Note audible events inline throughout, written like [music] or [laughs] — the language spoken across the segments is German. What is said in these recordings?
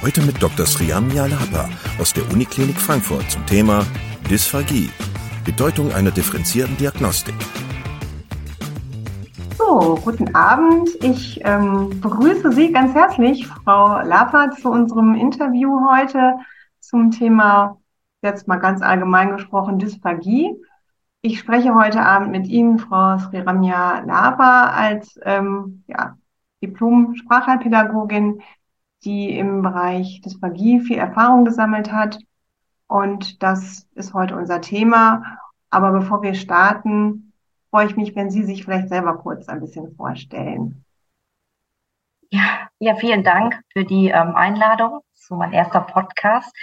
Heute mit Dr. Sriamya Lapa aus der Uniklinik Frankfurt zum Thema Dysphagie, Bedeutung einer differenzierten Diagnostik. So, guten Abend. Ich ähm, begrüße Sie ganz herzlich, Frau Lapa, zu unserem Interview heute zum Thema, jetzt mal ganz allgemein gesprochen, Dysphagie. Ich spreche heute Abend mit Ihnen, Frau Sriramya Lapa, als ähm, ja, Diplom-Sprachheilpädagogin die im Bereich Dysphagie viel Erfahrung gesammelt hat. Und das ist heute unser Thema. Aber bevor wir starten, freue ich mich, wenn Sie sich vielleicht selber kurz ein bisschen vorstellen. Ja, ja vielen Dank für die ähm, Einladung zu meinem erster Podcast.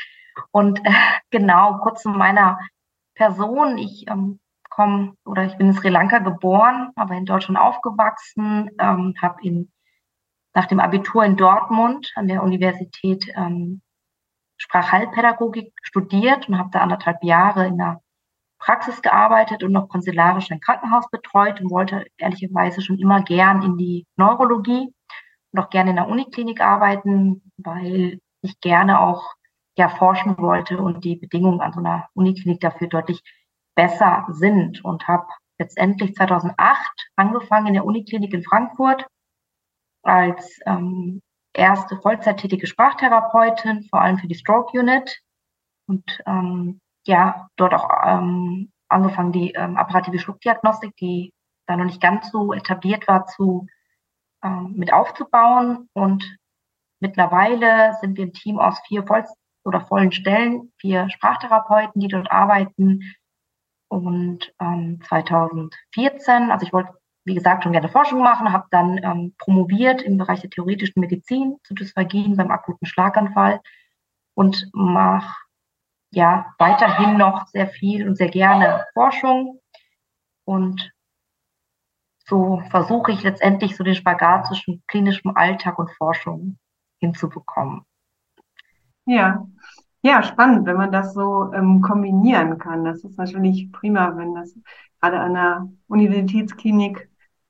Und äh, genau, kurz zu meiner Person. Ich ähm, komme oder ich bin in Sri Lanka geboren, aber in Deutschland aufgewachsen, ähm, habe in nach dem Abitur in Dortmund an der Universität ähm, Sprachheilpädagogik studiert und habe da anderthalb Jahre in der Praxis gearbeitet und noch konsularisch ein Krankenhaus betreut und wollte ehrlicherweise schon immer gern in die Neurologie und auch gerne in der Uniklinik arbeiten, weil ich gerne auch ja forschen wollte und die Bedingungen an so einer Uniklinik dafür deutlich besser sind und habe letztendlich 2008 angefangen in der Uniklinik in Frankfurt als ähm, erste vollzeittätige Sprachtherapeutin, vor allem für die Stroke Unit. Und ähm, ja, dort auch ähm, angefangen, die ähm, apparative Schluckdiagnostik, die da noch nicht ganz so etabliert war, zu ähm, mit aufzubauen. Und mittlerweile sind wir ein Team aus vier voll oder vollen Stellen, vier Sprachtherapeuten, die dort arbeiten. Und ähm, 2014, also ich wollte wie gesagt, schon gerne Forschung machen, habe dann ähm, promoviert im Bereich der theoretischen Medizin zu Dysphagien beim akuten Schlaganfall und mache ja weiterhin noch sehr viel und sehr gerne Forschung. Und so versuche ich letztendlich so den Spagat zwischen klinischem Alltag und Forschung hinzubekommen. Ja, ja, spannend, wenn man das so ähm, kombinieren kann. Das ist natürlich prima, wenn das gerade an der Universitätsklinik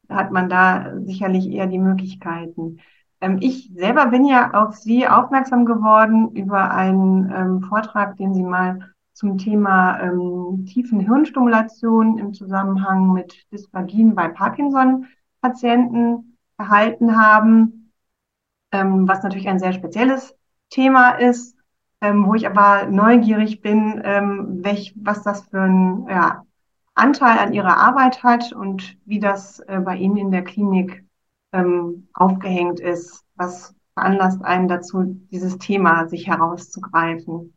hat man da sicherlich eher die Möglichkeiten. Ähm, ich selber bin ja auf Sie aufmerksam geworden über einen ähm, Vortrag, den Sie mal zum Thema ähm, tiefen Hirnstimulation im Zusammenhang mit Dysphagien bei Parkinson-Patienten erhalten haben, ähm, was natürlich ein sehr spezielles Thema ist, ähm, wo ich aber neugierig bin, ähm, welch, was das für ein ja, Anteil an ihrer Arbeit hat und wie das äh, bei Ihnen in der Klinik ähm, aufgehängt ist. Was veranlasst einen dazu, dieses Thema sich herauszugreifen?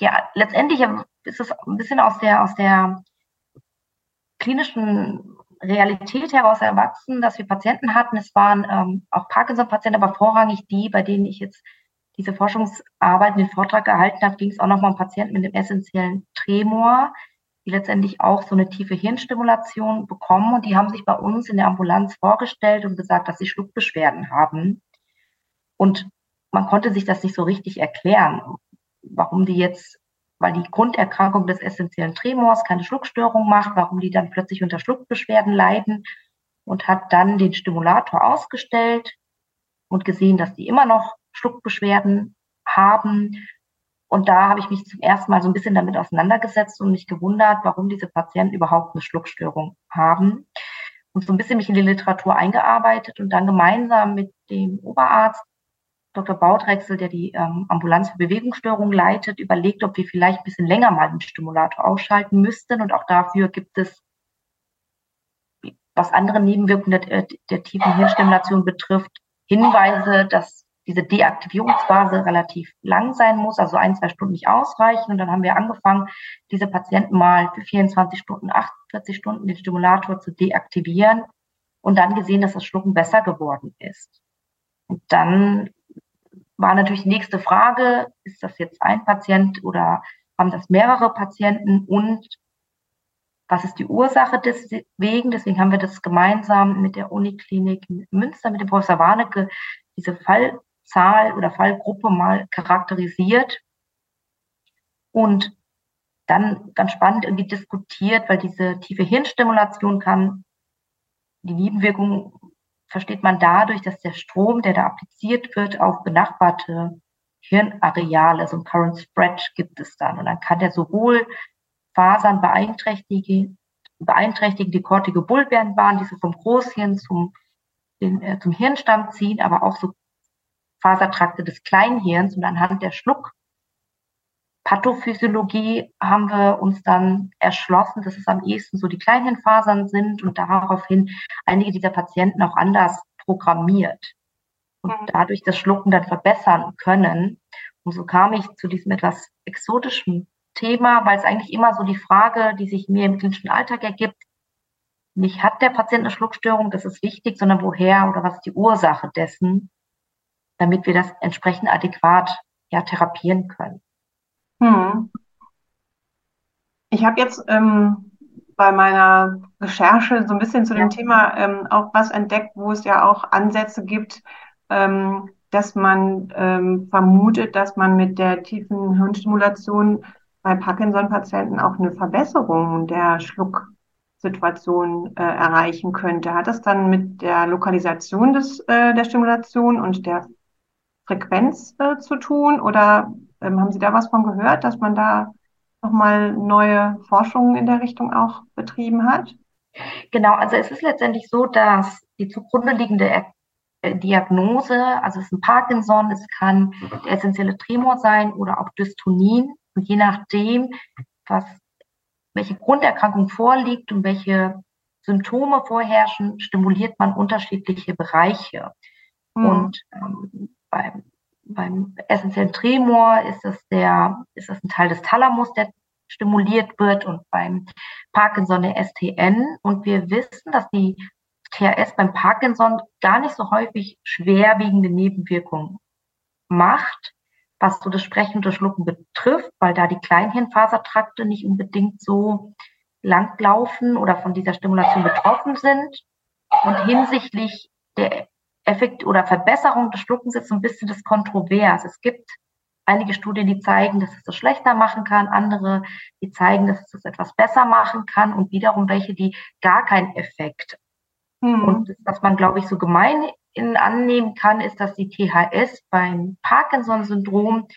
Ja, letztendlich ist es ein bisschen aus der, aus der klinischen Realität heraus erwachsen, dass wir Patienten hatten. Es waren ähm, auch Parkinson-Patienten, aber vorrangig die, bei denen ich jetzt diese Forschungsarbeit, den Vortrag gehalten habe, ging es auch nochmal um Patienten mit dem essentiellen Tremor, die letztendlich auch so eine tiefe Hirnstimulation bekommen. Und die haben sich bei uns in der Ambulanz vorgestellt und gesagt, dass sie Schluckbeschwerden haben. Und man konnte sich das nicht so richtig erklären, warum die jetzt, weil die Grunderkrankung des essentiellen Tremors keine Schluckstörung macht, warum die dann plötzlich unter Schluckbeschwerden leiden und hat dann den Stimulator ausgestellt und gesehen, dass die immer noch Schluckbeschwerden haben und da habe ich mich zum ersten Mal so ein bisschen damit auseinandergesetzt und mich gewundert, warum diese Patienten überhaupt eine Schluckstörung haben. Und so ein bisschen mich in die Literatur eingearbeitet und dann gemeinsam mit dem Oberarzt Dr. Bautrechsel, der die ähm, Ambulanz für Bewegungsstörungen leitet, überlegt, ob wir vielleicht ein bisschen länger mal den Stimulator ausschalten müssten. Und auch dafür gibt es, was andere Nebenwirkungen der, der tiefen Hirnstimulation betrifft, Hinweise, dass diese Deaktivierungsphase relativ lang sein muss, also ein, zwei Stunden nicht ausreichen. Und dann haben wir angefangen, diese Patienten mal für 24 Stunden, 48 Stunden den Stimulator zu deaktivieren und dann gesehen, dass das Schlucken besser geworden ist. Und dann war natürlich die nächste Frage, ist das jetzt ein Patient oder haben das mehrere Patienten und was ist die Ursache deswegen? Deswegen haben wir das gemeinsam mit der Uniklinik Münster, mit dem Professor Warnecke, diese Fallzahl oder Fallgruppe mal charakterisiert und dann ganz spannend irgendwie diskutiert, weil diese tiefe Hirnstimulation kann, die Nebenwirkungen versteht man dadurch, dass der Strom, der da appliziert wird, auf benachbarte Hirnareale, so ein Current Spread gibt es dann. Und dann kann der sowohl Fasern beeinträchtigen, beeinträchtigen die kortige Bulbernbahn, die so vom Großhirn zum, den, äh, zum Hirnstamm ziehen, aber auch so Fasertrakte des Kleinhirns. Und anhand der Schluckpathophysiologie haben wir uns dann erschlossen, dass es am ehesten so die Kleinhirnfasern sind und daraufhin einige dieser Patienten auch anders programmiert und mhm. dadurch das Schlucken dann verbessern können. Und so kam ich zu diesem etwas exotischen Thema, weil es eigentlich immer so die Frage, die sich mir im klinischen Alltag ergibt, nicht hat der Patient eine Schluckstörung, das ist wichtig, sondern woher oder was ist die Ursache dessen, damit wir das entsprechend adäquat ja, therapieren können. Hm. Ich habe jetzt ähm, bei meiner Recherche so ein bisschen zu dem Thema ähm, auch was entdeckt, wo es ja auch Ansätze gibt, ähm, dass man ähm, vermutet, dass man mit der tiefen Hirnstimulation bei Parkinson-Patienten auch eine Verbesserung der Schlucksituation äh, erreichen könnte. Hat das dann mit der Lokalisation des, äh, der Stimulation und der Frequenz äh, zu tun? Oder ähm, haben Sie da was von gehört, dass man da nochmal neue Forschungen in der Richtung auch betrieben hat? Genau, also es ist letztendlich so, dass die zugrunde liegende er äh, Diagnose, also es ist ein Parkinson, es kann der essentielle Tremor sein oder auch Dystonin. Und je nachdem, was, welche Grunderkrankung vorliegt und welche Symptome vorherrschen, stimuliert man unterschiedliche Bereiche. Mhm. Und ähm, beim, beim essentiellen Tremor ist das der, ist das ein Teil des Thalamus, der stimuliert wird und beim Parkinson der STN. Und wir wissen, dass die THS beim Parkinson gar nicht so häufig schwerwiegende Nebenwirkungen macht was so das Sprechen und das Schlucken betrifft, weil da die Kleinhirnfasertrakte nicht unbedingt so langlaufen oder von dieser Stimulation betroffen sind. Und hinsichtlich der Effekt oder Verbesserung des Schluckens ist so ein bisschen das kontrovers. Es gibt einige Studien, die zeigen, dass es das schlechter machen kann, andere, die zeigen, dass es das etwas besser machen kann und wiederum welche, die gar keinen Effekt. Hm. Und was man, glaube ich, so gemein annehmen kann, ist, dass die THS beim Parkinson-Syndrom,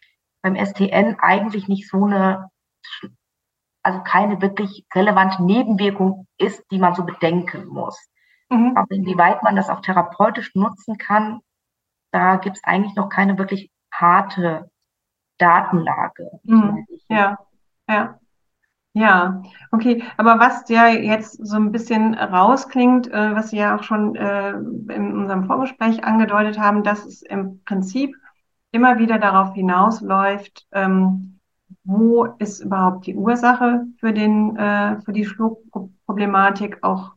beim STN eigentlich nicht so eine, also keine wirklich relevante Nebenwirkung ist, die man so bedenken muss. Mhm. Aber inwieweit man das auch therapeutisch nutzen kann, da gibt es eigentlich noch keine wirklich harte Datenlage. Mhm. Ja, ja. Ja, okay. Aber was ja jetzt so ein bisschen rausklingt, äh, was Sie ja auch schon äh, in unserem Vorgespräch angedeutet haben, dass es im Prinzip immer wieder darauf hinausläuft, ähm, wo ist überhaupt die Ursache für den, äh, für die Schluckproblematik. Auch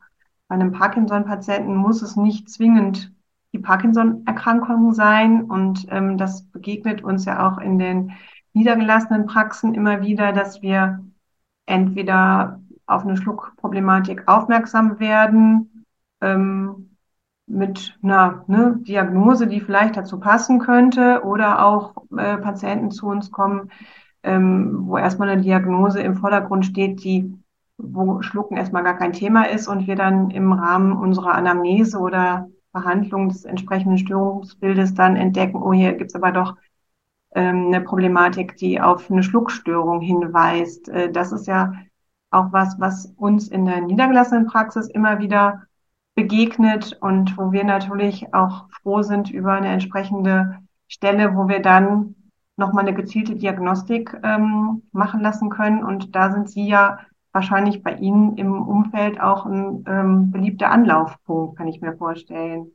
bei einem Parkinson-Patienten muss es nicht zwingend die Parkinson-Erkrankung sein. Und ähm, das begegnet uns ja auch in den niedergelassenen Praxen immer wieder, dass wir entweder auf eine Schluckproblematik aufmerksam werden, ähm, mit einer ne, Diagnose, die vielleicht dazu passen könnte, oder auch äh, Patienten zu uns kommen, ähm, wo erstmal eine Diagnose im Vordergrund steht, die wo Schlucken erstmal gar kein Thema ist und wir dann im Rahmen unserer Anamnese oder Behandlung des entsprechenden Störungsbildes dann entdecken, oh, hier gibt's aber doch ähm, eine Problematik, die auf eine Schluckstörung hinweist. Äh, das ist ja auch was, was uns in der niedergelassenen Praxis immer wieder begegnet und wo wir natürlich auch froh sind über eine entsprechende Stelle, wo wir dann nochmal eine gezielte Diagnostik ähm, machen lassen können. Und da sind Sie ja wahrscheinlich bei Ihnen im Umfeld auch ein ähm, beliebter Anlaufpunkt, kann ich mir vorstellen.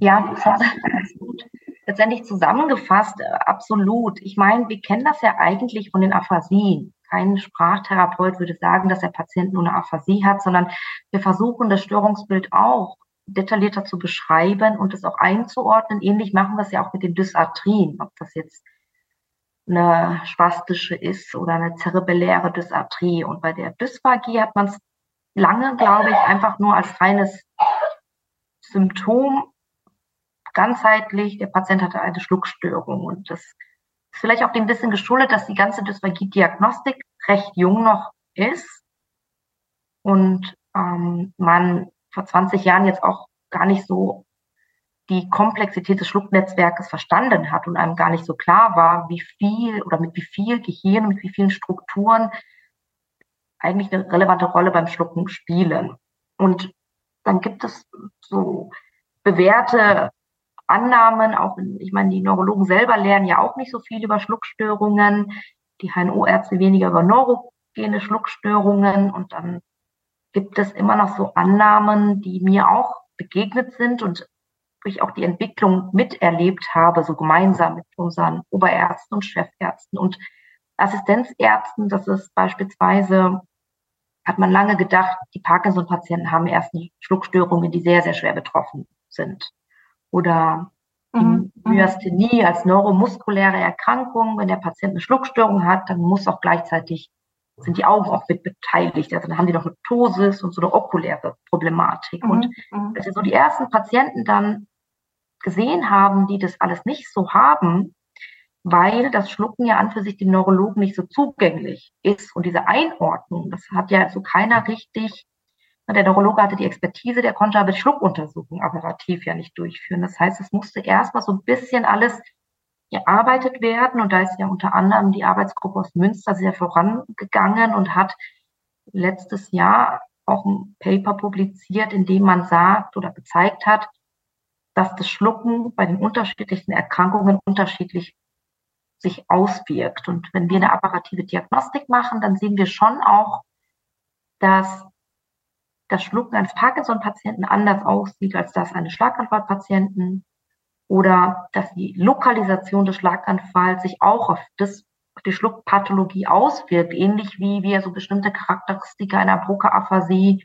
Ja, das ist gut letztendlich zusammengefasst, äh, absolut. Ich meine, wir kennen das ja eigentlich von den Aphasien. Kein Sprachtherapeut würde sagen, dass der Patient nur eine Aphasie hat, sondern wir versuchen das Störungsbild auch detaillierter zu beschreiben und es auch einzuordnen. Ähnlich machen wir es ja auch mit den Dysarthrien, ob das jetzt eine spastische ist oder eine zerebelläre Dysarthrie. Und bei der Dysphagie hat man es lange, glaube ich, einfach nur als reines Symptom ganzheitlich. Der Patient hatte eine Schluckstörung und das ist vielleicht auch dem bisschen geschuldet, dass die ganze Dysphagie-Diagnostik recht jung noch ist und ähm, man vor 20 Jahren jetzt auch gar nicht so die Komplexität des Schlucknetzwerkes verstanden hat und einem gar nicht so klar war, wie viel oder mit wie viel Gehirn, mit wie vielen Strukturen eigentlich eine relevante Rolle beim Schlucken spielen. Und dann gibt es so bewährte Annahmen, auch ich meine, die Neurologen selber lernen ja auch nicht so viel über Schluckstörungen, die HNO-Ärzte weniger über neurogene Schluckstörungen. Und dann gibt es immer noch so Annahmen, die mir auch begegnet sind. Und ich auch die Entwicklung miterlebt habe, so gemeinsam mit unseren Oberärzten und Chefärzten und Assistenzärzten. Das ist beispielsweise, hat man lange gedacht, die Parkinson-Patienten haben erst Schluckstörungen, die sehr, sehr schwer betroffen sind. Oder die mhm. Myasthenie als neuromuskuläre Erkrankung. Wenn der Patient eine Schluckstörung hat, dann muss auch gleichzeitig sind die Augen auch mit beteiligt. Also dann haben die noch eine Ptosis und so eine okuläre Problematik. Mhm. Und mhm. als wir so die ersten Patienten dann gesehen haben, die das alles nicht so haben, weil das Schlucken ja an für sich dem Neurologen nicht so zugänglich ist. Und diese Einordnung, das hat ja so keiner richtig, der Neurologe hatte die Expertise, der konnte aber die Schluckuntersuchung apparativ ja nicht durchführen. Das heißt, es musste erstmal so ein bisschen alles gearbeitet werden. Und da ist ja unter anderem die Arbeitsgruppe aus Münster sehr vorangegangen und hat letztes Jahr auch ein Paper publiziert, in dem man sagt oder gezeigt hat, dass das Schlucken bei den unterschiedlichen Erkrankungen unterschiedlich sich auswirkt. Und wenn wir eine apparative Diagnostik machen, dann sehen wir schon auch, dass das Schlucken eines Parkinson-Patienten anders aussieht als das eines Schlaganfallpatienten oder dass die Lokalisation des Schlaganfalls sich auch auf, das, auf die Schluckpathologie auswirkt, ähnlich wie wir so bestimmte Charakteristika einer Broca-Aphasie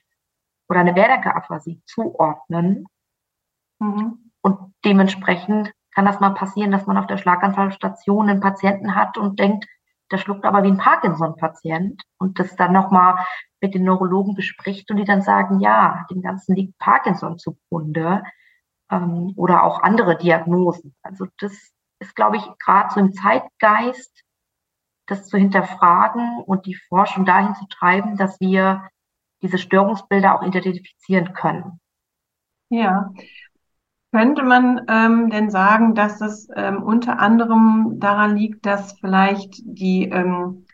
oder eine Werdecker-Aphasie zuordnen. Mhm. Und dementsprechend kann das mal passieren, dass man auf der Schlaganfallstation einen Patienten hat und denkt, der schluckt aber wie ein Parkinson-Patient und das dann nochmal mit den Neurologen bespricht und die dann sagen, ja, dem Ganzen liegt Parkinson zugrunde ähm, oder auch andere Diagnosen. Also das ist, glaube ich, gerade so im Zeitgeist, das zu hinterfragen und die Forschung dahin zu treiben, dass wir diese Störungsbilder auch identifizieren können. Ja. Könnte man ähm, denn sagen, dass es ähm, unter anderem daran liegt, dass vielleicht die ähm,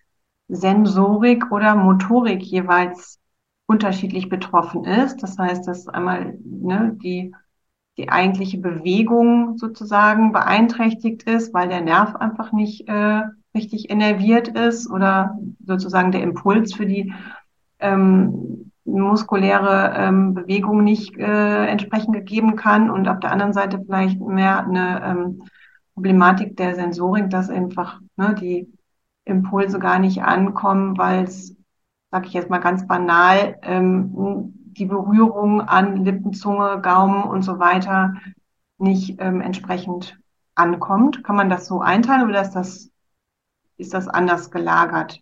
Sensorik oder Motorik jeweils unterschiedlich betroffen ist? Das heißt, dass einmal ne, die die eigentliche Bewegung sozusagen beeinträchtigt ist, weil der Nerv einfach nicht äh, richtig innerviert ist oder sozusagen der Impuls für die ähm, muskuläre ähm, Bewegung nicht äh, entsprechend gegeben kann und auf der anderen Seite vielleicht mehr eine ähm, Problematik der Sensorik, dass einfach ne, die Impulse gar nicht ankommen, weil es, sage ich jetzt mal ganz banal, ähm, die Berührung an Lippen, Zunge, Gaumen und so weiter nicht ähm, entsprechend ankommt. Kann man das so einteilen oder ist das, ist das anders gelagert?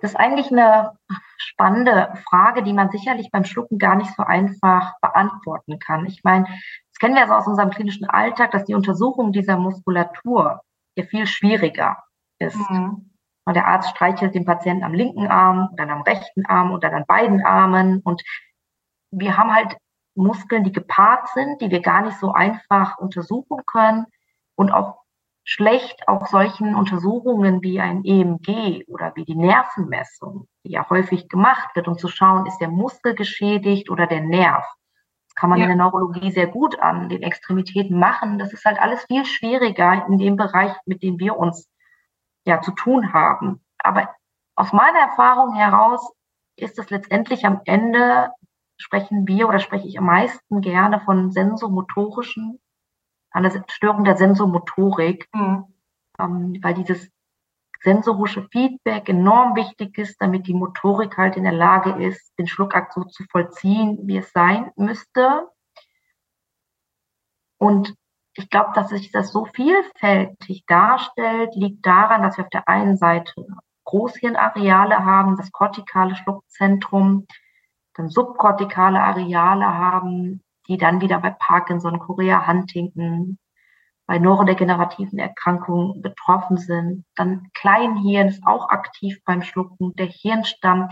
Das ist eigentlich eine spannende Frage, die man sicherlich beim Schlucken gar nicht so einfach beantworten kann. Ich meine, das kennen wir also aus unserem klinischen Alltag, dass die Untersuchung dieser Muskulatur ja viel schwieriger ist. Mhm. Und der Arzt streichelt den Patienten am linken Arm, dann am rechten Arm und dann an beiden Armen. Und wir haben halt Muskeln, die gepaart sind, die wir gar nicht so einfach untersuchen können und auch schlecht auch solchen Untersuchungen wie ein EMG oder wie die Nervenmessung, die ja häufig gemacht wird, um zu schauen, ist der Muskel geschädigt oder der Nerv. Das kann man ja. in der Neurologie sehr gut an den Extremitäten machen. Das ist halt alles viel schwieriger in dem Bereich, mit dem wir uns ja zu tun haben. Aber aus meiner Erfahrung heraus ist es letztendlich am Ende sprechen wir oder spreche ich am meisten gerne von sensomotorischen, einer Störung der Sensomotorik, mhm. ähm, weil dieses sensorische Feedback enorm wichtig ist, damit die Motorik halt in der Lage ist, den Schluckakt so zu vollziehen, wie es sein müsste. Und ich glaube, dass sich das so vielfältig darstellt, liegt daran, dass wir auf der einen Seite Großhirnareale haben, das kortikale Schluckzentrum, dann subkortikale Areale haben, die dann wieder bei Parkinson, Chorea Huntington, bei neurodegenerativen Erkrankungen betroffen sind. Dann Kleinhirn ist auch aktiv beim Schlucken, der Hirnstamm.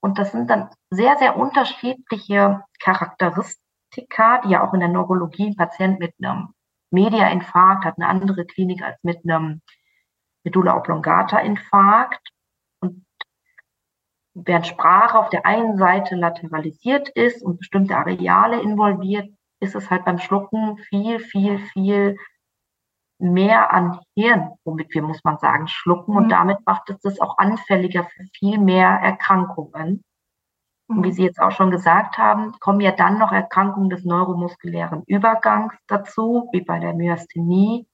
Und das sind dann sehr, sehr unterschiedliche Charakteristika, die ja auch in der Neurologie ein Patient mit einem Mediainfarkt hat eine andere Klinik als mit einem Medulla oblongata Infarkt. Während Sprache auf der einen Seite lateralisiert ist und bestimmte Areale involviert, ist es halt beim Schlucken viel, viel, viel mehr an Hirn, womit wir, muss man sagen, schlucken. Und mhm. damit macht es das auch anfälliger für viel mehr Erkrankungen. Und wie mhm. Sie jetzt auch schon gesagt haben, kommen ja dann noch Erkrankungen des neuromuskulären Übergangs dazu, wie bei der Myasthenie,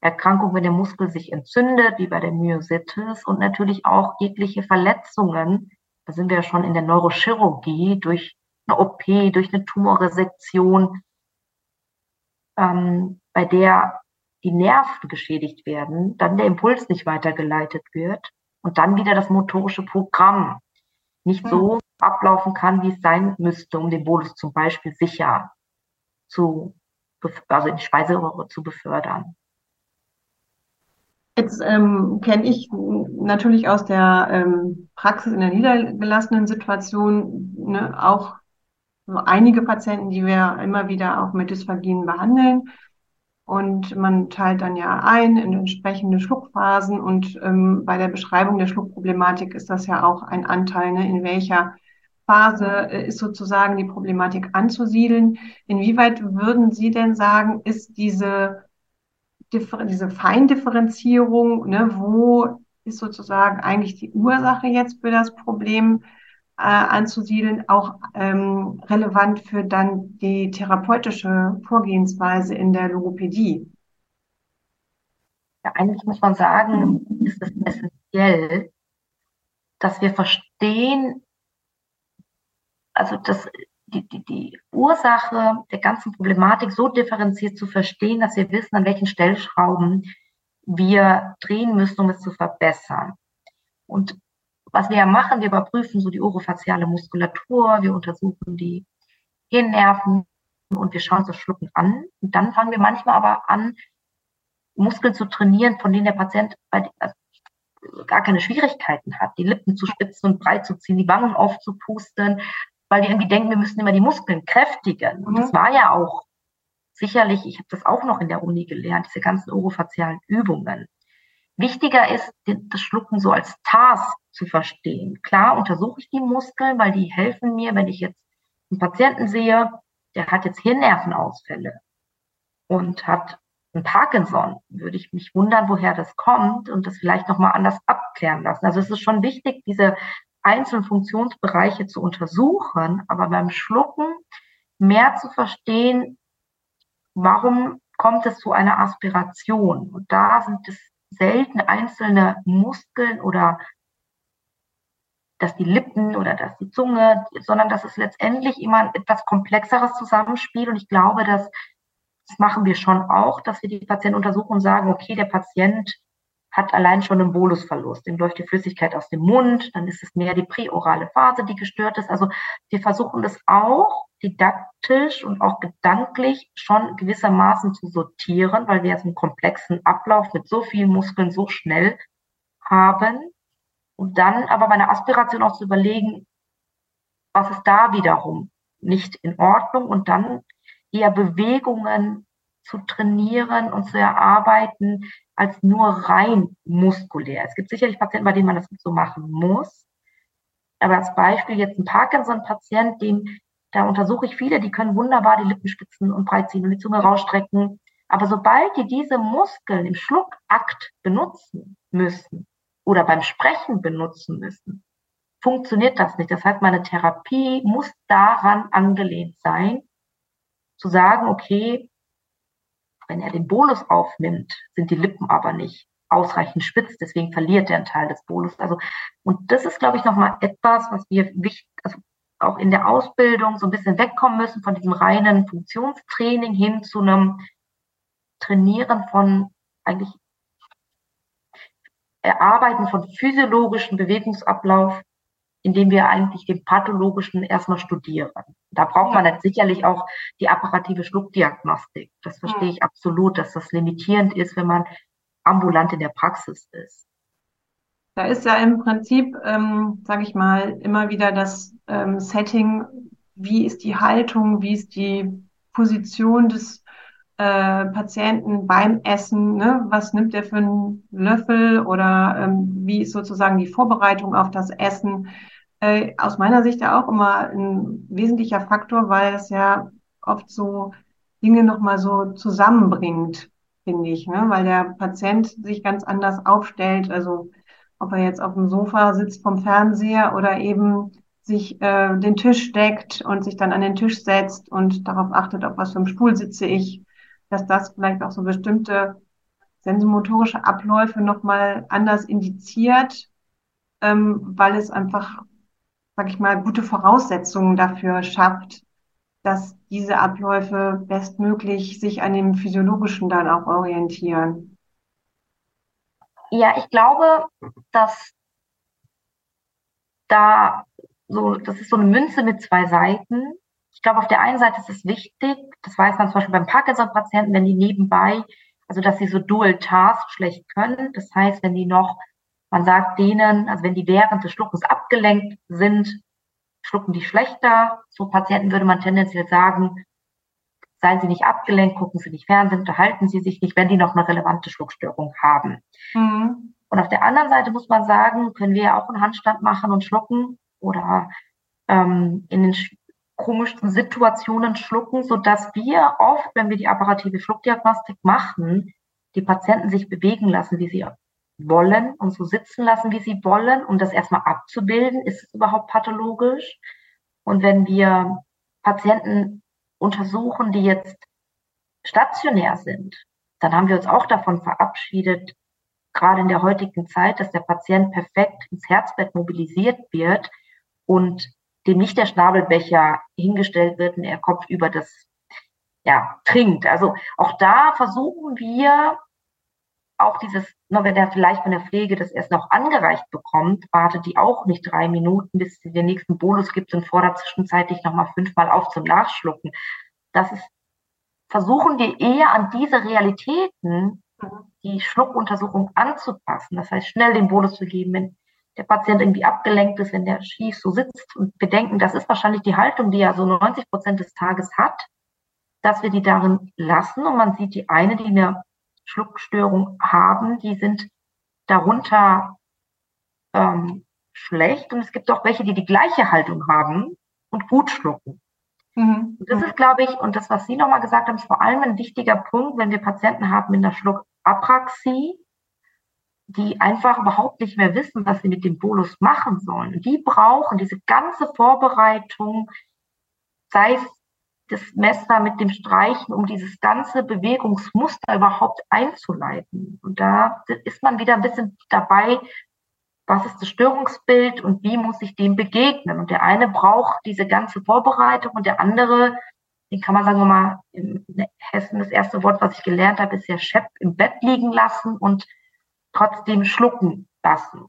Erkrankungen, wenn der Muskel sich entzündet, wie bei der Myositis und natürlich auch jegliche Verletzungen. Da sind wir ja schon in der Neurochirurgie durch eine OP, durch eine Tumorresektion, ähm, bei der die Nerven geschädigt werden, dann der Impuls nicht weitergeleitet wird und dann wieder das motorische Programm nicht so hm. ablaufen kann, wie es sein müsste, um den Bolus zum Beispiel sicher zu, also in die Speiseröhre zu befördern. Jetzt ähm, kenne ich natürlich aus der ähm, Praxis in der niedergelassenen Situation ne, auch einige Patienten, die wir immer wieder auch mit Dysphagien behandeln. Und man teilt dann ja ein in entsprechende Schluckphasen. Und ähm, bei der Beschreibung der Schluckproblematik ist das ja auch ein Anteil, ne, in welcher Phase äh, ist sozusagen die Problematik anzusiedeln. Inwieweit würden Sie denn sagen, ist diese diese Feindifferenzierung, ne, wo ist sozusagen eigentlich die Ursache jetzt für das Problem äh, anzusiedeln, auch ähm, relevant für dann die therapeutische Vorgehensweise in der Logopädie? Ja, eigentlich muss man sagen, ist es essentiell, dass wir verstehen, also das die, die, die Ursache der ganzen Problematik so differenziert zu verstehen, dass wir wissen, an welchen Stellschrauben wir drehen müssen, um es zu verbessern. Und was wir ja machen, wir überprüfen so die orofaziale Muskulatur, wir untersuchen die Hirnnerven und wir schauen uns das Schlucken an. Und dann fangen wir manchmal aber an, Muskeln zu trainieren, von denen der Patient also gar keine Schwierigkeiten hat, die Lippen zu spitzen und breit zu ziehen, die Wangen aufzupusten, weil wir irgendwie denken, wir müssen immer die Muskeln kräftigen. Und das mhm. war ja auch sicherlich, ich habe das auch noch in der Uni gelernt, diese ganzen orofazialen Übungen. Wichtiger ist, das Schlucken so als Task zu verstehen. Klar untersuche ich die Muskeln, weil die helfen mir, wenn ich jetzt einen Patienten sehe, der hat jetzt Hirnnervenausfälle und hat ein Parkinson, würde ich mich wundern, woher das kommt und das vielleicht nochmal anders abklären lassen. Also es ist schon wichtig, diese einzelnen Funktionsbereiche zu untersuchen, aber beim Schlucken mehr zu verstehen, warum kommt es zu einer Aspiration. Und da sind es selten einzelne Muskeln oder dass die Lippen oder dass die Zunge, sondern dass es letztendlich immer ein etwas komplexeres Zusammenspiel. Und ich glaube, dass das machen wir schon auch, dass wir die Patienten untersuchen und sagen, okay, der Patient hat allein schon einen Bolusverlust. Dem läuft die Flüssigkeit aus dem Mund, dann ist es mehr die präorale Phase, die gestört ist. Also wir versuchen das auch didaktisch und auch gedanklich schon gewissermaßen zu sortieren, weil wir jetzt einen komplexen Ablauf mit so vielen Muskeln so schnell haben. Und dann aber bei einer Aspiration auch zu überlegen, was ist da wiederum nicht in Ordnung und dann eher Bewegungen zu trainieren und zu erarbeiten, als nur rein muskulär. Es gibt sicherlich Patienten, bei denen man das so machen muss. Aber als Beispiel jetzt ein Parkinson-Patient, den, da untersuche ich viele, die können wunderbar die Lippen spitzen und breit ziehen und die Zunge rausstrecken. Aber sobald die diese Muskeln im Schluckakt benutzen müssen oder beim Sprechen benutzen müssen, funktioniert das nicht. Das heißt, meine Therapie muss daran angelehnt sein, zu sagen, okay, wenn er den Bolus aufnimmt, sind die Lippen aber nicht ausreichend spitz, deswegen verliert er einen Teil des Bolus. Also, und das ist, glaube ich, nochmal etwas, was wir wichtig, also auch in der Ausbildung so ein bisschen wegkommen müssen von diesem reinen Funktionstraining hin zu einem Trainieren von eigentlich Erarbeiten von physiologischen Bewegungsablauf, indem wir eigentlich den pathologischen erstmal studieren. Da braucht man jetzt sicherlich auch die apparative Schluckdiagnostik. Das verstehe ich absolut, dass das limitierend ist, wenn man ambulant in der Praxis ist. Da ist ja im Prinzip, ähm, sage ich mal, immer wieder das ähm, Setting, wie ist die Haltung, wie ist die Position des äh, Patienten beim Essen, ne? was nimmt er für einen Löffel oder ähm, wie ist sozusagen die Vorbereitung auf das Essen. Äh, aus meiner Sicht ja auch immer ein wesentlicher Faktor, weil es ja oft so Dinge nochmal so zusammenbringt, finde ich, ne? weil der Patient sich ganz anders aufstellt, also ob er jetzt auf dem Sofa sitzt vom Fernseher oder eben sich äh, den Tisch deckt und sich dann an den Tisch setzt und darauf achtet, auf was für einem Stuhl sitze ich, dass das vielleicht auch so bestimmte sensomotorische Abläufe nochmal anders indiziert, ähm, weil es einfach, sag ich mal, gute Voraussetzungen dafür schafft, dass diese Abläufe bestmöglich sich an dem Physiologischen dann auch orientieren. Ja, ich glaube, dass da so, das ist so eine Münze mit zwei Seiten. Ich glaube, auf der einen Seite ist es wichtig, das weiß man zum Beispiel beim Parkinson-Patienten, wenn die nebenbei, also dass sie so Dual Task schlecht können. Das heißt, wenn die noch, man sagt denen, also wenn die während des Schluckens abgelenkt sind, schlucken die schlechter. So Patienten würde man tendenziell sagen, seien Sie nicht abgelenkt, gucken Sie nicht Fernsehen, unterhalten Sie sich nicht, wenn die noch eine relevante Schluckstörung haben. Mhm. Und auf der anderen Seite muss man sagen, können wir ja auch einen Handstand machen und schlucken oder ähm, in den komischsten Situationen schlucken, so dass wir oft, wenn wir die apparative Schluckdiagnostik machen, die Patienten sich bewegen lassen, wie sie wollen und so sitzen lassen, wie sie wollen, um das erstmal abzubilden, ist es überhaupt pathologisch. Und wenn wir Patienten untersuchen, die jetzt stationär sind, dann haben wir uns auch davon verabschiedet, gerade in der heutigen Zeit, dass der Patient perfekt ins Herzbett mobilisiert wird und dem nicht der Schnabelbecher hingestellt wird und er kopfüber das ja, trinkt. Also auch da versuchen wir auch dieses, nur wenn er vielleicht von der Pflege das erst noch angereicht bekommt, wartet die auch nicht drei Minuten, bis sie den nächsten Bonus gibt und fordert zwischenzeitlich nochmal fünfmal auf zum Nachschlucken. Das ist, versuchen wir eher an diese Realitäten die Schluckuntersuchung anzupassen. Das heißt, schnell den Bonus zu geben, wenn der Patient irgendwie abgelenkt ist, wenn der schief so sitzt und bedenken, das ist wahrscheinlich die Haltung, die er so 90 Prozent des Tages hat, dass wir die darin lassen und man sieht die eine, die eine Schluckstörung haben, die sind darunter ähm, schlecht und es gibt auch welche, die die gleiche Haltung haben und gut schlucken. Mhm. Das ist, glaube ich, und das, was Sie nochmal gesagt haben, ist vor allem ein wichtiger Punkt, wenn wir Patienten haben mit einer Schluckapraxie, die einfach überhaupt nicht mehr wissen, was sie mit dem Bolus machen sollen. Die brauchen diese ganze Vorbereitung, sei es das Messer mit dem Streichen, um dieses ganze Bewegungsmuster überhaupt einzuleiten. Und da ist man wieder ein bisschen dabei, was ist das Störungsbild und wie muss ich dem begegnen. Und der eine braucht diese ganze Vorbereitung und der andere, den kann man sagen wir mal, in Hessen das erste Wort, was ich gelernt habe, ist ja Schepp im Bett liegen lassen und trotzdem schlucken lassen.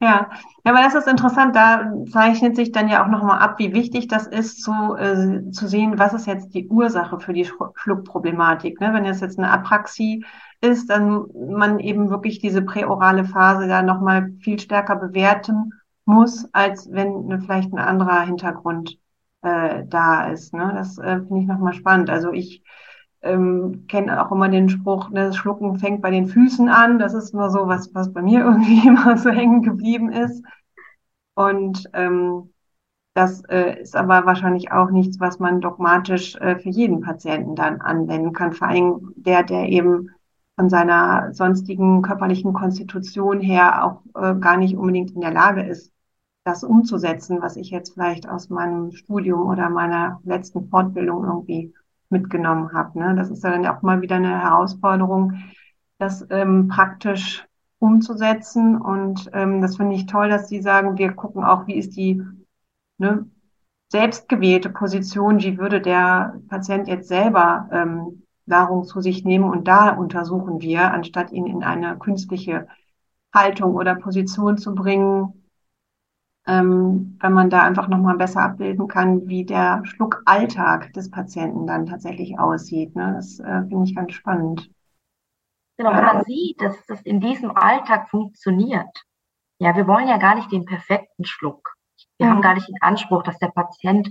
Ja, ja, aber das ist interessant. Da zeichnet sich dann ja auch nochmal ab, wie wichtig das ist, zu, äh, zu sehen, was ist jetzt die Ursache für die Schluckproblematik. Ne? Wenn es jetzt eine Apraxie ist, dann man eben wirklich diese präorale Phase da nochmal viel stärker bewerten muss, als wenn ne, vielleicht ein anderer Hintergrund äh, da ist. Ne? Das äh, finde ich nochmal spannend. Also ich ähm, kenne auch immer den Spruch, ne, das Schlucken fängt bei den Füßen an. Das ist nur so was, was bei mir [laughs] irgendwie immer so hängen geblieben ist. Und ähm, das äh, ist aber wahrscheinlich auch nichts, was man dogmatisch äh, für jeden Patienten dann anwenden kann. Vor allem der, der eben von seiner sonstigen körperlichen Konstitution her auch äh, gar nicht unbedingt in der Lage ist, das umzusetzen, was ich jetzt vielleicht aus meinem Studium oder meiner letzten Fortbildung irgendwie mitgenommen habe. Ne? Das ist dann auch mal wieder eine Herausforderung, das ähm, praktisch umzusetzen. Und ähm, das finde ich toll, dass Sie sagen, wir gucken auch, wie ist die eine selbstgewählte Position, wie würde der Patient jetzt selber ähm, Nahrung zu sich nehmen und da untersuchen wir, anstatt ihn in eine künstliche Haltung oder Position zu bringen, ähm, wenn man da einfach nochmal besser abbilden kann, wie der Schluckalltag des Patienten dann tatsächlich aussieht. Ne? Das äh, finde ich ganz spannend. Genau, wenn man sieht, dass das in diesem Alltag funktioniert. Ja, wir wollen ja gar nicht den perfekten Schluck. Wir mhm. haben gar nicht den Anspruch, dass der Patient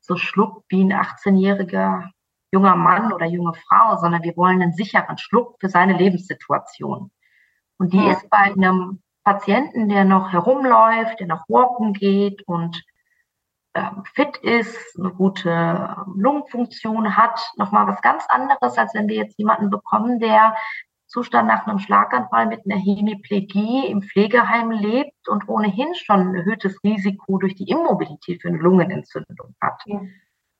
so schluckt wie ein 18-jähriger junger Mann oder junge Frau, sondern wir wollen einen sicheren Schluck für seine Lebenssituation. Und die mhm. ist bei einem Patienten, der noch herumläuft, der noch walken geht und äh, fit ist, eine gute ähm, Lungenfunktion hat, nochmal was ganz anderes, als wenn wir jetzt jemanden bekommen, der Zustand nach einem Schlaganfall mit einer Hemiplegie im Pflegeheim lebt und ohnehin schon ein erhöhtes Risiko durch die Immobilität für eine Lungenentzündung hat. Ja.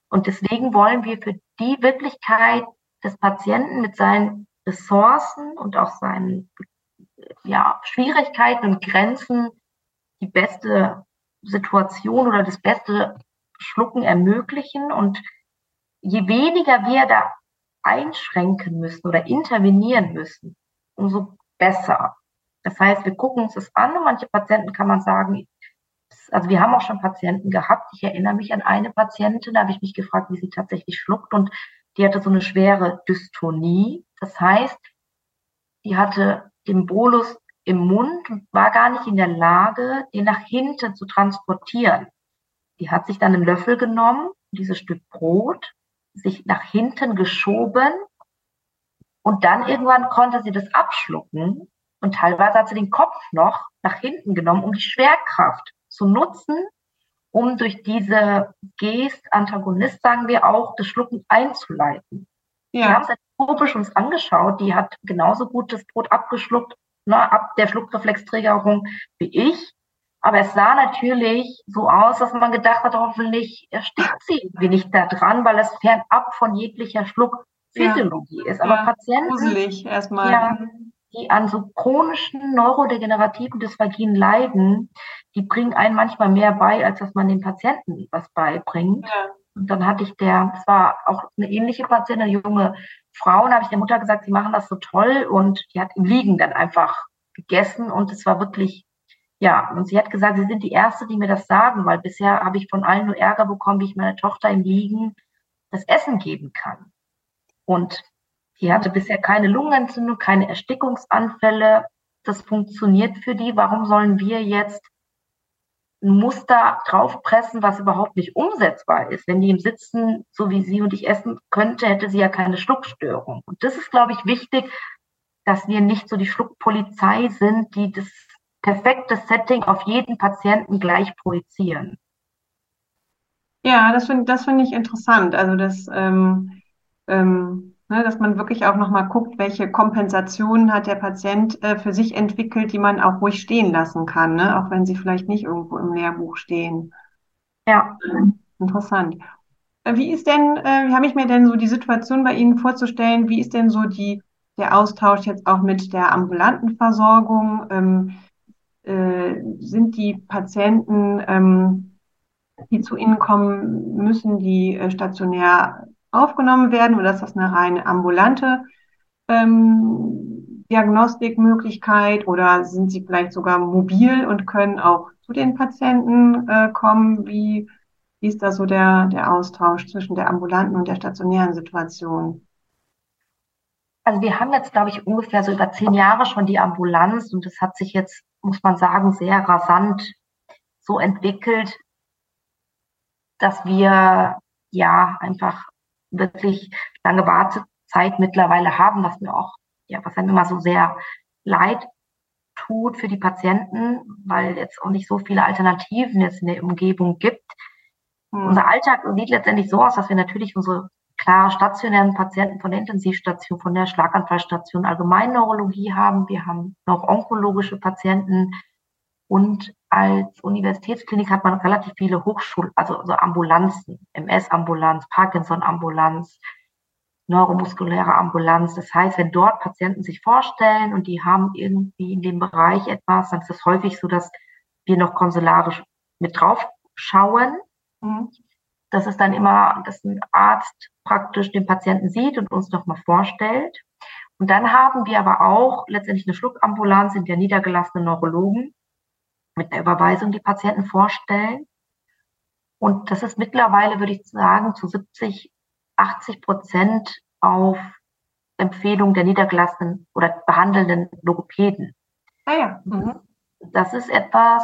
Und deswegen wollen wir für die Wirklichkeit des Patienten mit seinen Ressourcen und auch seinen ja, Schwierigkeiten und Grenzen die beste Situation oder das beste Schlucken ermöglichen. Und je weniger wir da einschränken müssen oder intervenieren müssen, umso besser. Das heißt, wir gucken uns das an manche Patienten kann man sagen, also wir haben auch schon Patienten gehabt. Ich erinnere mich an eine Patientin, da habe ich mich gefragt, wie sie tatsächlich schluckt und die hatte so eine schwere Dystonie. Das heißt, die hatte den Bolus im Mund und war gar nicht in der Lage, den nach hinten zu transportieren. Die hat sich dann einen Löffel genommen, dieses Stück Brot, sich nach hinten geschoben und dann irgendwann konnte sie das abschlucken und teilweise hat sie den Kopf noch nach hinten genommen, um die Schwerkraft zu nutzen, um durch diese Gest, Antagonist sagen wir auch, das Schlucken einzuleiten. Ja. Wir haben es entropisch uns angeschaut, die hat genauso gut das Brot abgeschluckt, ne, ab der Schluckreflexträgerung wie ich. Aber es sah natürlich so aus, dass man gedacht hat, hoffentlich erstickt sie wie nicht da dran, weil es fernab von jeglicher Schluckphysiologie ja. ist. Aber ja, Patienten, gruselig erstmal. Ja, die an so chronischen neurodegenerativen Dysphagien leiden, die bringen einen manchmal mehr bei, als dass man den Patienten was beibringt. Ja. Und dann hatte ich der, es war auch eine ähnliche Patientin, eine junge Frau, und habe ich der Mutter gesagt, sie machen das so toll und die hat im Liegen dann einfach gegessen und es war wirklich, ja, und sie hat gesagt, sie sind die Erste, die mir das sagen, weil bisher habe ich von allen nur Ärger bekommen, wie ich meiner Tochter im Liegen das Essen geben kann. Und die hatte bisher keine Lungenentzündung, keine Erstickungsanfälle. Das funktioniert für die. Warum sollen wir jetzt ein Muster draufpressen, was überhaupt nicht umsetzbar ist. Wenn die im Sitzen, so wie sie und ich essen könnte, hätte sie ja keine Schluckstörung. Und das ist, glaube ich, wichtig, dass wir nicht so die Schluckpolizei sind, die das perfekte Setting auf jeden Patienten gleich projizieren. Ja, das finde das finde ich interessant. Also das ähm, ähm, Ne, dass man wirklich auch nochmal guckt, welche Kompensationen hat der Patient äh, für sich entwickelt, die man auch ruhig stehen lassen kann, ne? auch wenn sie vielleicht nicht irgendwo im Lehrbuch stehen. Ja. Interessant. Äh, wie ist denn, äh, wie habe ich mir denn so die Situation bei Ihnen vorzustellen? Wie ist denn so die, der Austausch jetzt auch mit der ambulanten Versorgung? Ähm, äh, sind die Patienten, ähm, die zu Ihnen kommen, müssen die äh, stationär aufgenommen werden oder ist das eine reine ambulante ähm, Diagnostikmöglichkeit oder sind sie vielleicht sogar mobil und können auch zu den Patienten äh, kommen? Wie, wie ist da so der, der Austausch zwischen der ambulanten und der stationären Situation? Also wir haben jetzt, glaube ich, ungefähr so über zehn Jahre schon die Ambulanz und das hat sich jetzt, muss man sagen, sehr rasant so entwickelt, dass wir ja einfach wirklich lange Wartezeit mittlerweile haben, was mir auch, ja, was einem immer so sehr leid tut für die Patienten, weil jetzt auch nicht so viele Alternativen jetzt in der Umgebung gibt. Hm. Unser Alltag sieht letztendlich so aus, dass wir natürlich unsere klar stationären Patienten von der Intensivstation, von der Schlaganfallstation Allgemeinneurologie haben. Wir haben noch onkologische Patienten und als Universitätsklinik hat man relativ viele Hochschul-, also, also Ambulanzen, MS-Ambulanz, Parkinson-Ambulanz, neuromuskuläre Ambulanz. Das heißt, wenn dort Patienten sich vorstellen und die haben irgendwie in dem Bereich etwas, dann ist es häufig so, dass wir noch konsularisch mit drauf schauen. Mhm. Das ist dann immer, dass ein Arzt praktisch den Patienten sieht und uns nochmal vorstellt. Und dann haben wir aber auch letztendlich eine Schluckambulanz in der niedergelassenen Neurologen mit einer Überweisung die Patienten vorstellen. Und das ist mittlerweile, würde ich sagen, zu 70, 80 Prozent auf Empfehlung der niedergelassenen oder behandelnden Logopäden. Ah ja. Mhm. Das ist etwas,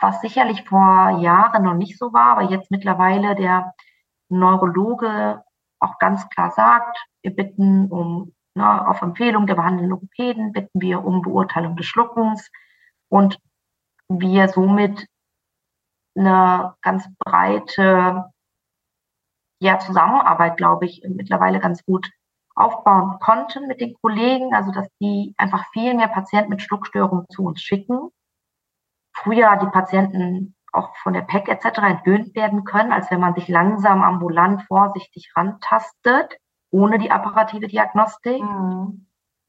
was sicherlich vor Jahren noch nicht so war, aber jetzt mittlerweile der Neurologe auch ganz klar sagt, wir bitten um, na, auf Empfehlung der behandelnden Logopäden, bitten wir um Beurteilung des Schluckens und wir somit eine ganz breite ja, Zusammenarbeit, glaube ich, mittlerweile ganz gut aufbauen konnten mit den Kollegen, also dass die einfach viel mehr Patienten mit Schluckstörungen zu uns schicken. Früher die Patienten auch von der PEC etc. entwöhnt werden können, als wenn man sich langsam ambulant vorsichtig rantastet, ohne die apparative Diagnostik. Mhm.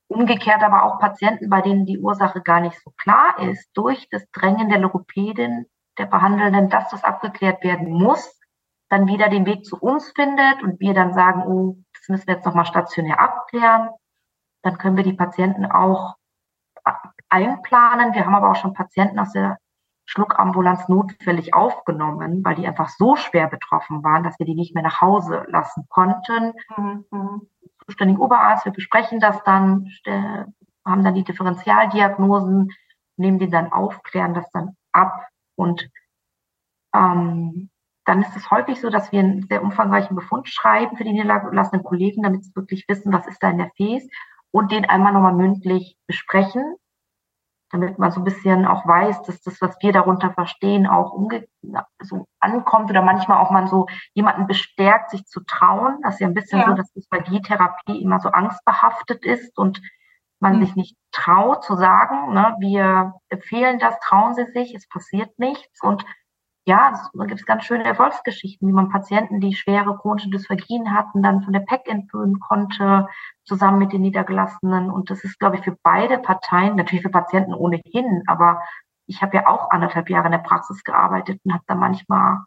Umgekehrt aber auch Patienten, bei denen die Ursache gar nicht so klar ist, durch das Drängen der Logopädin, der Behandelnden, dass das abgeklärt werden muss, dann wieder den Weg zu uns findet und wir dann sagen, oh, das müssen wir jetzt nochmal stationär abklären. Dann können wir die Patienten auch einplanen. Wir haben aber auch schon Patienten aus der Schluckambulanz notfällig aufgenommen, weil die einfach so schwer betroffen waren, dass wir die nicht mehr nach Hause lassen konnten. Mhm. Zuständigen Oberarzt, wir besprechen das dann, haben dann die Differentialdiagnosen, nehmen die dann auf, klären das dann ab und ähm, dann ist es häufig so, dass wir einen sehr umfangreichen Befund schreiben für die niedergelassenen Kollegen, damit sie wirklich wissen, was ist da in der Fäß und den einmal nochmal mündlich besprechen damit man so ein bisschen auch weiß, dass das, was wir darunter verstehen, auch umge so ankommt oder manchmal auch man so jemanden bestärkt, sich zu trauen. Das ist ja ein bisschen ja. so, dass Dysphagie-Therapie immer so angstbehaftet ist und man mhm. sich nicht traut zu sagen, ne, wir empfehlen das, trauen Sie sich, es passiert nichts und ja, da gibt es ganz schöne Erfolgsgeschichten, wie man Patienten, die schwere chronische Dysphagien hatten, dann von der PEC entführen konnte, zusammen mit den Niedergelassenen. Und das ist, glaube ich, für beide Parteien, natürlich für Patienten ohnehin, aber ich habe ja auch anderthalb Jahre in der Praxis gearbeitet und habe da manchmal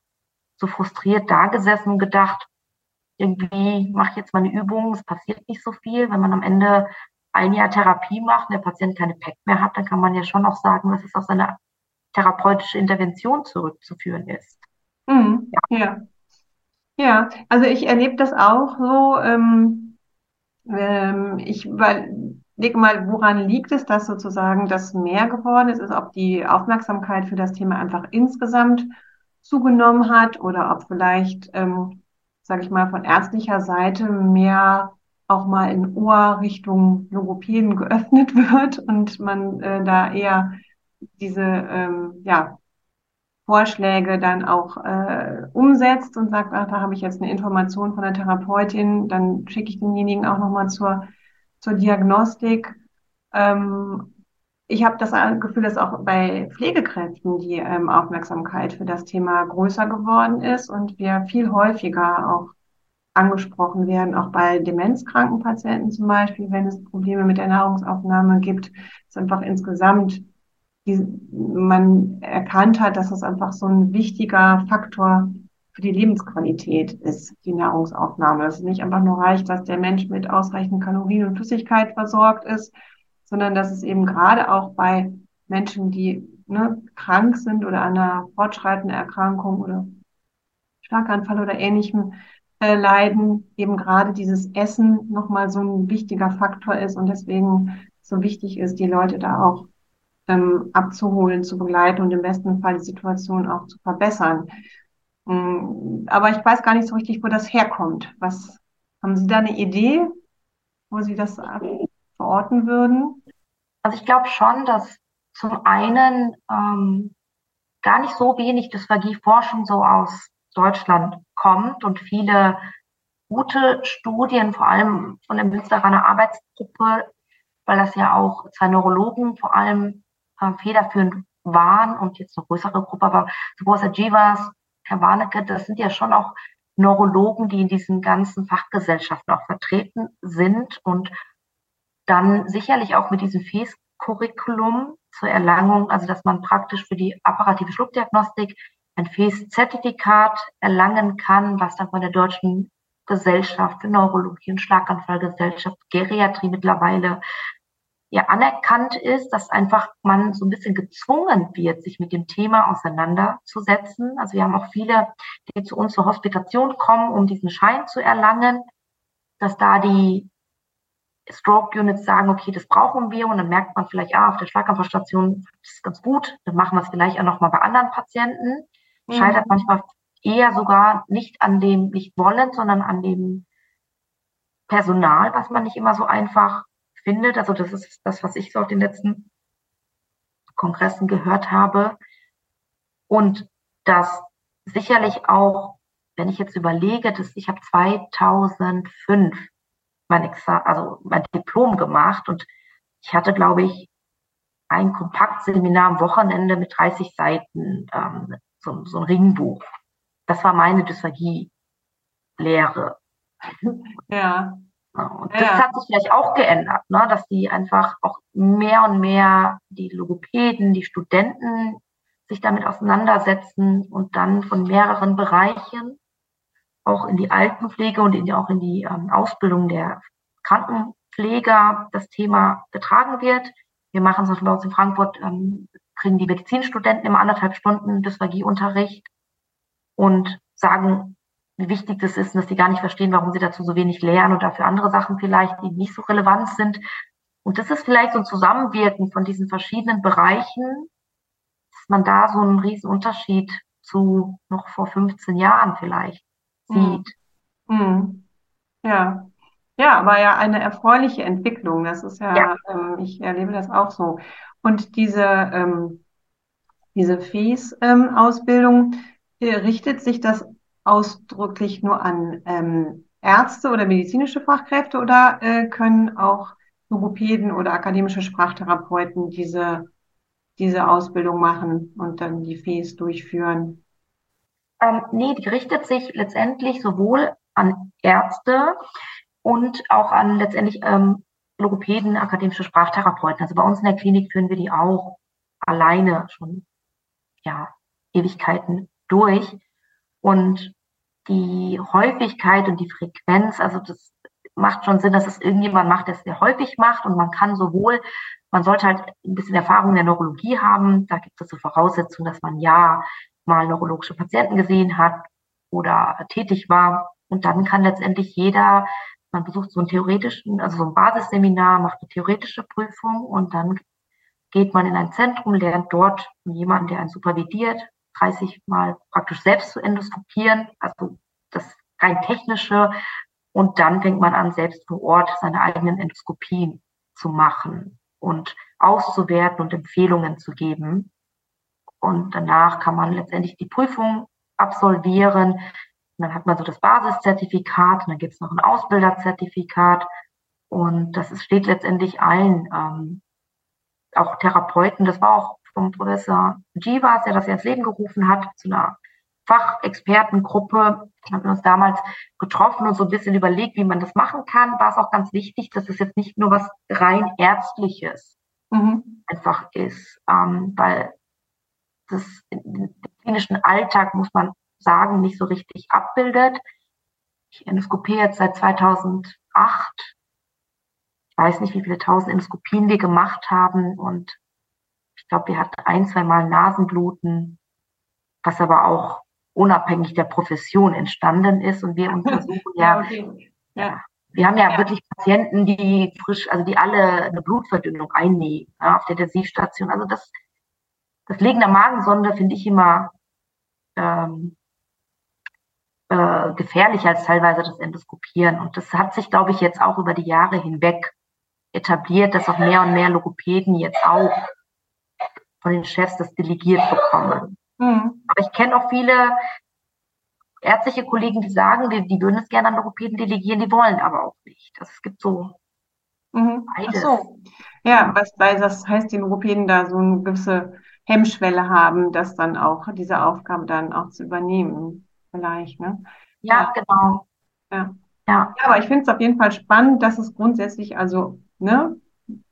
so frustriert da gesessen und gedacht, irgendwie mache ich jetzt mal eine Übung, es passiert nicht so viel. Wenn man am Ende ein Jahr Therapie macht und der Patient keine PEC mehr hat, dann kann man ja schon auch sagen, dass es auf seine therapeutische Intervention zurückzuführen ist. Mhm. Ja. ja. ja. also ich erlebe das auch so. Ähm, ähm, ich überlege mal, woran liegt es, dass sozusagen das mehr geworden ist, ist, ob die Aufmerksamkeit für das Thema einfach insgesamt zugenommen hat oder ob vielleicht, ähm, sage ich mal, von ärztlicher Seite mehr auch mal in Ohr Richtung Logopäden geöffnet [laughs] wird und man äh, da eher diese ähm, ja, Vorschläge dann auch äh, umsetzt und sagt, ach, da habe ich jetzt eine Information von der Therapeutin, dann schicke ich denjenigen auch nochmal zur, zur Diagnostik. Ähm, ich habe das Gefühl, dass auch bei Pflegekräften die ähm, Aufmerksamkeit für das Thema größer geworden ist und wir viel häufiger auch angesprochen werden, auch bei demenzkranken Patienten zum Beispiel, wenn es Probleme mit der Nahrungsaufnahme gibt, ist einfach insgesamt die, man erkannt hat, dass es einfach so ein wichtiger Faktor für die Lebensqualität ist, die Nahrungsaufnahme. Dass es nicht einfach nur reicht, dass der Mensch mit ausreichend Kalorien und Flüssigkeit versorgt ist, sondern dass es eben gerade auch bei Menschen, die ne, krank sind oder an einer fortschreitenden Erkrankung oder Schlaganfall oder ähnlichem äh, leiden, eben gerade dieses Essen nochmal so ein wichtiger Faktor ist und deswegen so wichtig ist, die Leute da auch ähm, abzuholen, zu begleiten und im besten Fall die Situation auch zu verbessern. Ähm, aber ich weiß gar nicht so richtig, wo das herkommt. Was haben Sie da eine Idee, wo Sie das verorten würden? Also ich glaube schon, dass zum einen ähm, gar nicht so wenig Dysphagie-Forschung so aus Deutschland kommt und viele gute Studien, vor allem von der Münsteraner Arbeitsgruppe, weil das ja auch zwei Neurologen vor allem äh, federführend waren und jetzt eine größere Gruppe, aber Subosa Jivas, Herr Warnecke, das sind ja schon auch Neurologen, die in diesen ganzen Fachgesellschaften auch vertreten sind und dann sicherlich auch mit diesem FES-Curriculum zur Erlangung, also dass man praktisch für die apparative Schluckdiagnostik ein FES-Zertifikat erlangen kann, was dann von der Deutschen Gesellschaft für Neurologie und Schlaganfallgesellschaft, Geriatrie mittlerweile ja anerkannt ist, dass einfach man so ein bisschen gezwungen wird, sich mit dem Thema auseinanderzusetzen. Also wir haben auch viele, die zu uns zur Hospitation kommen, um diesen Schein zu erlangen, dass da die Stroke Units sagen, okay, das brauchen wir und dann merkt man vielleicht, ah, auf der Schlaganfallstation ist es ganz gut, dann machen wir es vielleicht auch nochmal bei anderen Patienten. Mhm. Scheitert manchmal eher sogar nicht an dem nicht wollen, sondern an dem Personal, was man nicht immer so einfach findet. Also das ist das, was ich so auf den letzten Kongressen gehört habe. Und das sicherlich auch, wenn ich jetzt überlege, dass ich habe 2005 mein Examen, also mein Diplom gemacht und ich hatte, glaube ich, ein Kompaktseminar am Wochenende mit 30 Seiten, ähm, so, so ein Ringbuch. Das war meine Dysphagie-Lehre. Ja. Und das ja. hat sich vielleicht auch geändert, ne? dass die einfach auch mehr und mehr die Logopäden, die Studenten sich damit auseinandersetzen und dann von mehreren Bereichen auch in die Altenpflege und in die, auch in die ähm, Ausbildung der Krankenpfleger das Thema getragen wird. Wir machen es bei uns in Frankfurt, ähm, kriegen die Medizinstudenten immer anderthalb Stunden Dysphagie-Unterricht und sagen, wie wichtig das ist und dass die gar nicht verstehen, warum sie dazu so wenig lernen und dafür andere Sachen vielleicht, die nicht so relevant sind. Und das ist vielleicht so ein Zusammenwirken von diesen verschiedenen Bereichen, dass man da so einen riesen Unterschied zu noch vor 15 Jahren vielleicht hm. sieht. Mhm. Ja. Ja, aber ja eine erfreuliche Entwicklung. Das ist ja, ja. Ähm, ich erlebe das auch so. Und diese, ähm, diese FES-Ausbildung, ähm, richtet sich das ausdrücklich nur an ähm, Ärzte oder medizinische Fachkräfte oder äh, können auch Logopäden oder akademische Sprachtherapeuten diese, diese Ausbildung machen und dann die FES durchführen? Ähm, nee, die richtet sich letztendlich sowohl an Ärzte und auch an letztendlich ähm, Logopäden, akademische Sprachtherapeuten. Also bei uns in der Klinik führen wir die auch alleine schon ja Ewigkeiten durch. Und die Häufigkeit und die Frequenz, also das macht schon Sinn, dass es irgendjemand macht, der es sehr häufig macht und man kann sowohl, man sollte halt ein bisschen Erfahrung in der Neurologie haben, da gibt es so Voraussetzungen, dass man ja mal neurologische Patienten gesehen hat oder tätig war. Und dann kann letztendlich jeder, man besucht so einen theoretischen, also so ein Basisseminar, macht eine theoretische Prüfung und dann geht man in ein Zentrum, lernt dort jemanden, der einen supervidiert, 30 Mal praktisch selbst zu endoskopieren, also das rein technische. Und dann fängt man an, selbst vor Ort seine eigenen Endoskopien zu machen und auszuwerten und Empfehlungen zu geben. Und danach kann man letztendlich die Prüfung absolvieren. Und dann hat man so das Basiszertifikat, und dann gibt es noch ein Ausbilderzertifikat. Und das steht letztendlich allen, ähm, auch Therapeuten, das war auch vom Professor Jivas, der das ja ins Leben gerufen hat, zu einer Fachexpertengruppe. Wir haben uns damals getroffen und so ein bisschen überlegt, wie man das machen kann. War es auch ganz wichtig, dass es jetzt nicht nur was rein ärztliches mhm. einfach ist, ähm, weil das den klinischen Alltag, muss man sagen, nicht so richtig abbildet. Ich endoskopiere jetzt seit 2008. Ich weiß nicht, wie viele tausend Endoskopien wir gemacht haben und ich glaube, wir hatten ein, zwei Mal Nasenbluten, was aber auch unabhängig der Profession entstanden ist. Und wir [laughs] untersuchen ja, okay. ja, wir haben ja, ja, wirklich Patienten, die frisch, also die alle eine Blutverdünnung einnehmen ja, auf der Intensivstation. Also das, das Legen der Magensonde finde ich immer ähm, äh, gefährlicher als teilweise das Endoskopieren. Und das hat sich, glaube ich, jetzt auch über die Jahre hinweg etabliert, dass auch mehr und mehr Logopäden jetzt auch von den Chefs das delegiert bekommen. Mhm. Aber ich kenne auch viele ärztliche Kollegen, die sagen, die, die würden es gerne an Logopäden delegieren, die wollen aber auch nicht. Das, es gibt so mhm. beides. Ach so. Ja, was weil das heißt, die Logopäden da so eine gewisse Hemmschwelle haben, das dann auch, diese Aufgabe dann auch zu übernehmen, vielleicht, ne? Ja, ja. genau. Ja. ja. Ja, aber ich finde es auf jeden Fall spannend, dass es grundsätzlich also, ne,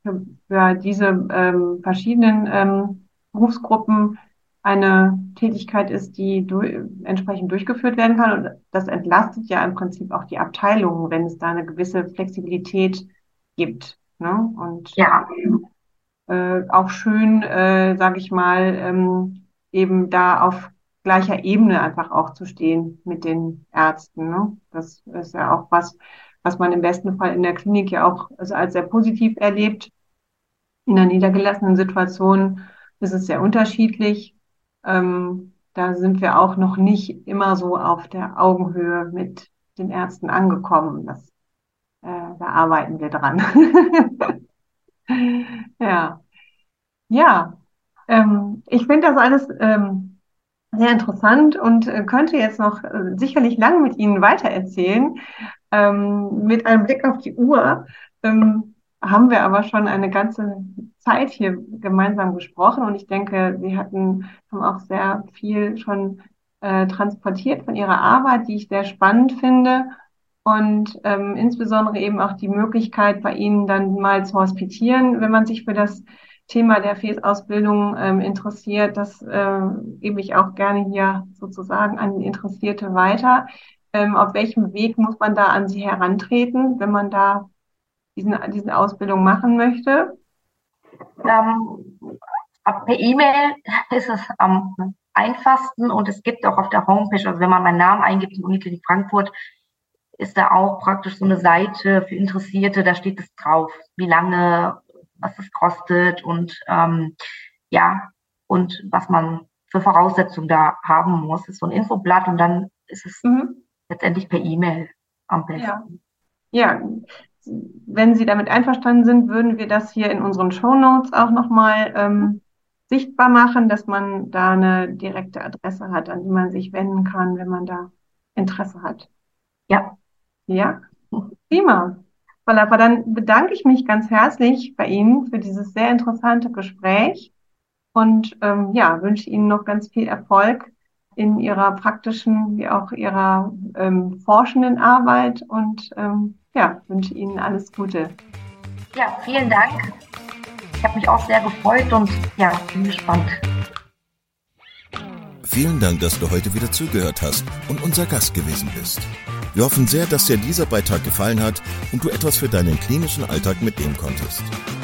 für, für diese ähm, verschiedenen ähm, Berufsgruppen eine Tätigkeit ist, die du, entsprechend durchgeführt werden kann. Und das entlastet ja im Prinzip auch die Abteilungen, wenn es da eine gewisse Flexibilität gibt. Ne? Und ja. äh, auch schön, äh, sage ich mal, ähm, eben da auf gleicher Ebene einfach auch zu stehen mit den Ärzten. Ne? Das ist ja auch was, was man im besten Fall in der Klinik ja auch also als sehr positiv erlebt. In der niedergelassenen Situation ist es sehr unterschiedlich. Ähm, da sind wir auch noch nicht immer so auf der Augenhöhe mit den Ärzten angekommen. Das, äh, da arbeiten wir dran. [laughs] ja. Ja. Ähm, ich finde das alles ähm, sehr interessant und äh, könnte jetzt noch äh, sicherlich lange mit Ihnen weitererzählen. Ähm, mit einem Blick auf die Uhr ähm, haben wir aber schon eine ganze Zeit hier gemeinsam gesprochen und ich denke, Sie hatten haben auch sehr viel schon äh, transportiert von Ihrer Arbeit, die ich sehr spannend finde und ähm, insbesondere eben auch die Möglichkeit bei Ihnen dann mal zu hospitieren, wenn man sich für das Thema der FES-Ausbildung ähm, interessiert. Das äh, gebe ich auch gerne hier sozusagen an Interessierte weiter. Ähm, auf welchem Weg muss man da an Sie herantreten, wenn man da diesen, diese Ausbildung machen möchte? Ähm, per E-Mail [laughs] ist es am einfachsten und es gibt auch auf der Homepage, also wenn man meinen Namen eingibt in Uniklinik Frankfurt, ist da auch praktisch so eine Seite für Interessierte, da steht es drauf, wie lange, was es kostet und ähm, ja, und was man für Voraussetzungen da haben muss. Das ist so ein Infoblatt und dann ist es mhm. letztendlich per E-Mail am besten. Ja. ja, wenn Sie damit einverstanden sind, würden wir das hier in unseren Show Notes auch nochmal ähm, sichtbar machen, dass man da eine direkte Adresse hat, an die man sich wenden kann, wenn man da Interesse hat. Ja. Ja, prima. Aber dann bedanke ich mich ganz herzlich bei Ihnen für dieses sehr interessante Gespräch und ähm, ja, wünsche Ihnen noch ganz viel Erfolg in Ihrer praktischen wie auch Ihrer ähm, forschenden Arbeit und ähm, ja, wünsche Ihnen alles Gute. Ja, vielen Dank. Ich habe mich auch sehr gefreut und ja, bin gespannt. Vielen Dank, dass du heute wieder zugehört hast und unser Gast gewesen bist. Wir hoffen sehr, dass dir dieser Beitrag gefallen hat und du etwas für deinen klinischen Alltag mitnehmen konntest.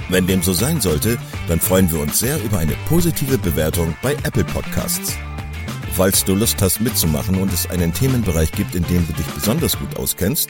Wenn dem so sein sollte, dann freuen wir uns sehr über eine positive Bewertung bei Apple Podcasts. Falls du Lust hast mitzumachen und es einen Themenbereich gibt, in dem du dich besonders gut auskennst,